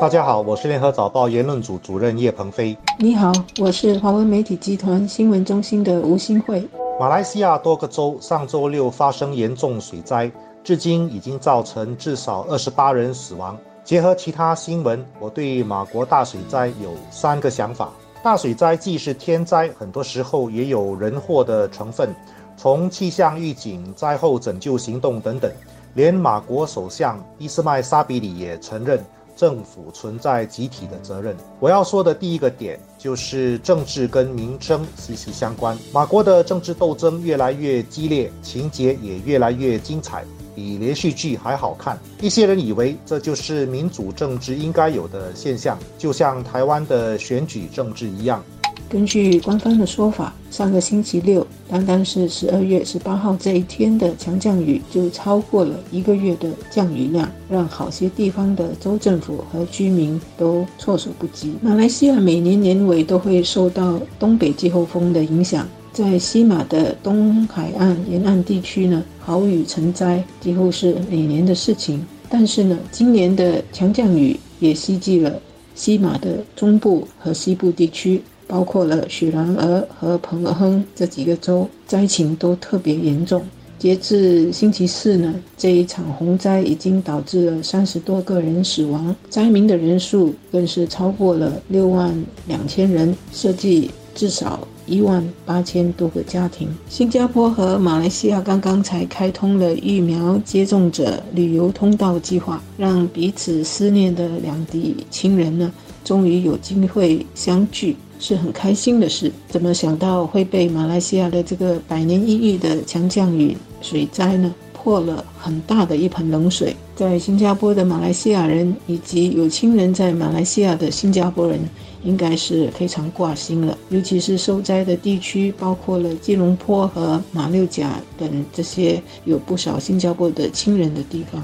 大家好，我是联合早报言论组主任叶鹏飞。你好，我是华文媒体集团新闻中心的吴新慧。马来西亚多个州上周六发生严重水灾，至今已经造成至少二十八人死亡。结合其他新闻，我对马国大水灾有三个想法。大水灾既是天灾，很多时候也有人祸的成分。从气象预警、灾后拯救行动等等，连马国首相伊斯麦沙比里也承认政府存在集体的责任。我要说的第一个点就是政治跟民生息息相关。马国的政治斗争越来越激烈，情节也越来越精彩，比连续剧还好看。一些人以为这就是民主政治应该有的现象，就像台湾的选举政治一样。根据官方的说法，上个星期六，单单是十二月十八号这一天的强降雨就超过了一个月的降雨量，让好些地方的州政府和居民都措手不及。马来西亚每年年尾都会受到东北季候风的影响，在西马的东海岸沿岸地区呢，豪雨成灾几乎是每年的事情。但是呢，今年的强降雨也袭击了西马的中部和西部地区。包括了雪兰莪和彭亨这几个州，灾情都特别严重。截至星期四呢，这一场洪灾已经导致了三十多个人死亡，灾民的人数更是超过了六万两千人，涉及至少一万八千多个家庭。新加坡和马来西亚刚刚才开通了疫苗接种者旅游通道计划，让彼此思念的两地亲人呢，终于有机会相聚。是很开心的事，怎么想到会被马来西亚的这个百年一遇的强降雨水灾呢？泼了很大的一盆冷水。在新加坡的马来西亚人以及有亲人在马来西亚的新加坡人，应该是非常挂心了。尤其是受灾的地区，包括了吉隆坡和马六甲等这些有不少新加坡的亲人的地方。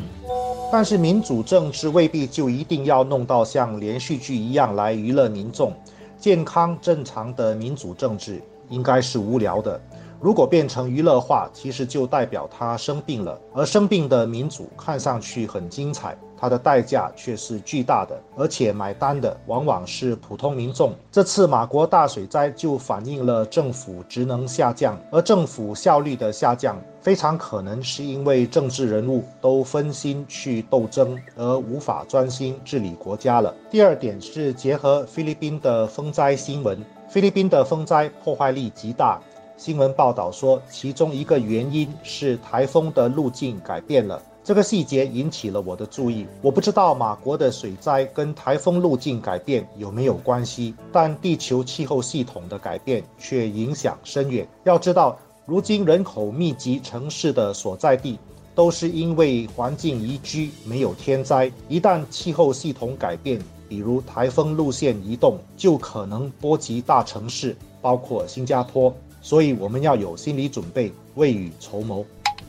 但是民主政治未必就一定要弄到像连续剧一样来娱乐民众。健康正常的民主政治应该是无聊的，如果变成娱乐化，其实就代表他生病了。而生病的民主看上去很精彩。它的代价却是巨大的，而且买单的往往是普通民众。这次马国大水灾就反映了政府职能下降，而政府效率的下降，非常可能是因为政治人物都分心去斗争，而无法专心治理国家了。第二点是结合菲律宾的风灾新闻，菲律宾的风灾破坏力极大。新闻报道说，其中一个原因是台风的路径改变了。这个细节引起了我的注意。我不知道马国的水灾跟台风路径改变有没有关系，但地球气候系统的改变却影响深远。要知道，如今人口密集城市的所在地都是因为环境宜居，没有天灾。一旦气候系统改变，比如台风路线移动，就可能波及大城市，包括新加坡。所以我们要有心理准备，未雨绸缪。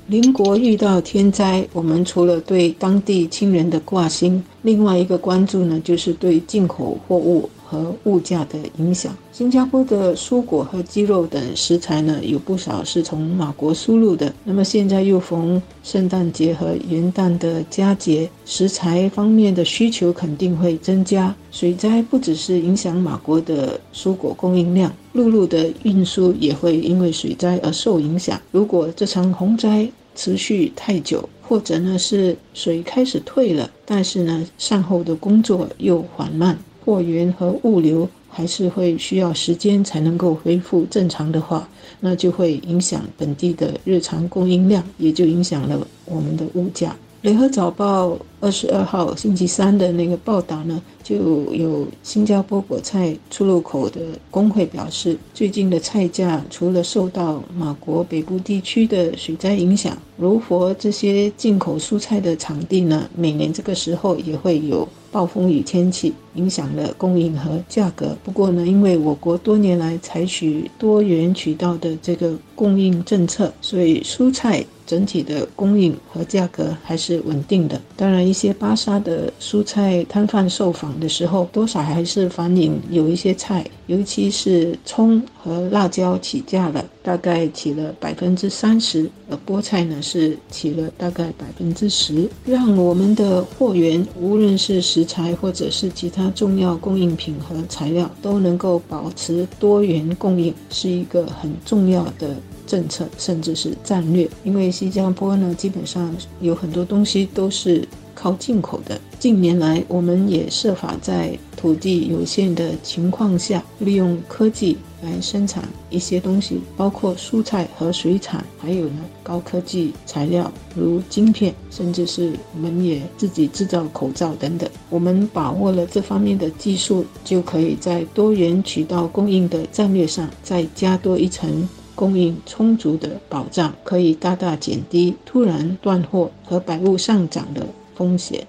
邻国遇到天灾，我们除了对当地亲人的挂心，另外一个关注呢，就是对进口货物和物价的影响。新加坡的蔬果和鸡肉等食材呢，有不少是从马国输入的。那么现在又逢圣诞节和元旦的佳节，食材方面的需求肯定会增加。水灾不只是影响马国的蔬果供应量，陆路的运输也会因为水灾而受影响。如果这场洪灾持续太久，或者呢是水开始退了，但是呢善后的工作又缓慢，货源和物流。还是会需要时间才能够恢复正常的话，那就会影响本地的日常供应量，也就影响了我们的物价。联合早报二十二号星期三的那个报道呢，就有新加坡果菜出入口的工会表示，最近的菜价除了受到马国北部地区的水灾影响，如佛这些进口蔬菜的场地呢，每年这个时候也会有。暴风雨天气影响了供应和价格。不过呢，因为我国多年来采取多元渠道的这个供应政策，所以蔬菜整体的供应和价格还是稳定的。当然，一些巴沙的蔬菜摊贩受访的时候，多少还是反映有一些菜，尤其是葱和辣椒起价了，大概起了百分之三十，而菠菜呢是起了大概百分之十，让我们的货源无论是食材或者是其他重要供应品和材料都能够保持多元供应，是一个很重要的。政策甚至是战略，因为新加坡呢，基本上有很多东西都是靠进口的。近年来，我们也设法在土地有限的情况下，利用科技来生产一些东西，包括蔬菜和水产，还有呢高科技材料，如晶片，甚至是我们也自己制造口罩等等。我们把握了这方面的技术，就可以在多元渠道供应的战略上再加多一层。供应充足的保障，可以大大减低突然断货和百物上涨的风险。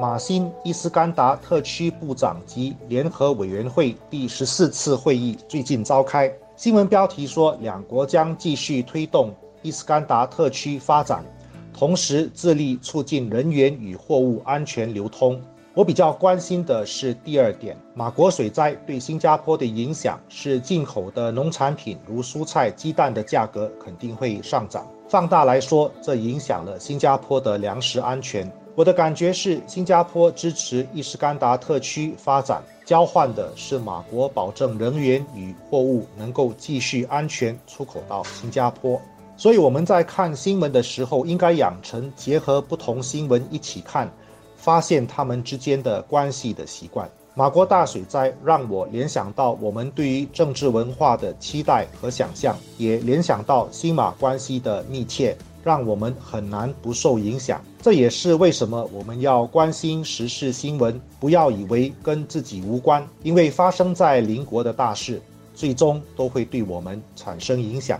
马新伊斯干达特区部长及联合委员会第十四次会议最近召开。新闻标题说，两国将继续推动伊斯干达特区发展，同时致力促进人员与货物安全流通。我比较关心的是第二点，马国水灾对新加坡的影响是进口的农产品如蔬菜、鸡蛋的价格肯定会上涨。放大来说，这影响了新加坡的粮食安全。我的感觉是，新加坡支持伊斯干达特区发展，交换的是马国保证人员与货物能够继续安全出口到新加坡。所以我们在看新闻的时候，应该养成结合不同新闻一起看。发现他们之间的关系的习惯。马国大水灾让我联想到我们对于政治文化的期待和想象，也联想到新马关系的密切，让我们很难不受影响。这也是为什么我们要关心时事新闻，不要以为跟自己无关，因为发生在邻国的大事，最终都会对我们产生影响。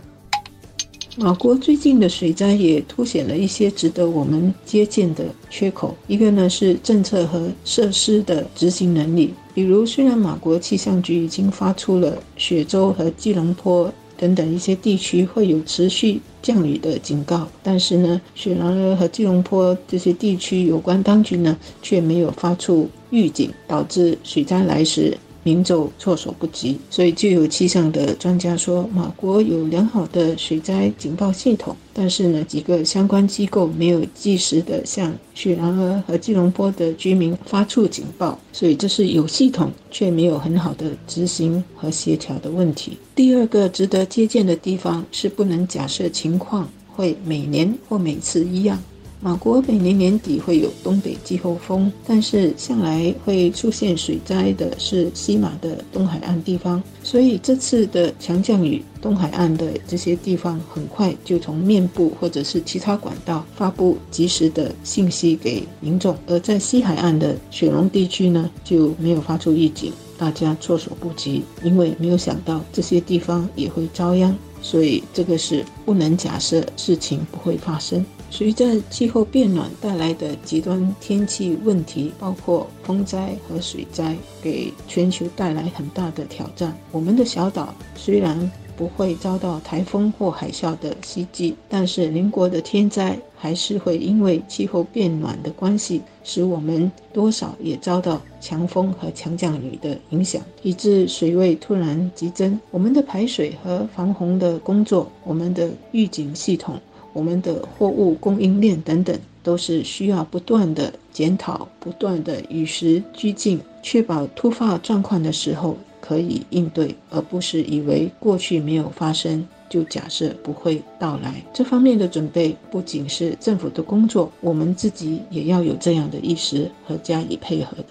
马国最近的水灾也凸显了一些值得我们借鉴的缺口。一个呢是政策和设施的执行能力，比如虽然马国气象局已经发出了雪州和吉隆坡等等一些地区会有持续降雨的警告，但是呢，雪兰莪和吉隆坡这些地区有关当局呢却没有发出预警，导致水灾来时。民众措手不及，所以就有气象的专家说，马国有良好的水灾警报系统，但是呢，几个相关机构没有及时的向雪兰莪和吉隆坡的居民发出警报，所以这是有系统却没有很好的执行和协调的问题。第二个值得借鉴的地方是，不能假设情况会每年或每次一样。马国每年年底会有东北季候风，但是向来会出现水灾的是西马的东海岸地方，所以这次的强降雨，东海岸的这些地方很快就从面部或者是其他管道发布及时的信息给民众，而在西海岸的雪龙地区呢就没有发出预警，大家措手不及，因为没有想到这些地方也会遭殃，所以这个是不能假设事情不会发生。随着气候变暖带来的极端天气问题，包括风灾和水灾，给全球带来很大的挑战。我们的小岛虽然不会遭到台风或海啸的袭击，但是邻国的天灾还是会因为气候变暖的关系，使我们多少也遭到强风和强降雨的影响，以致水位突然急增。我们的排水和防洪的工作，我们的预警系统。我们的货物供应链等等，都是需要不断的检讨、不断的与时俱进，确保突发状况的时候可以应对，而不是以为过去没有发生就假设不会到来。这方面的准备不仅是政府的工作，我们自己也要有这样的意识和加以配合的。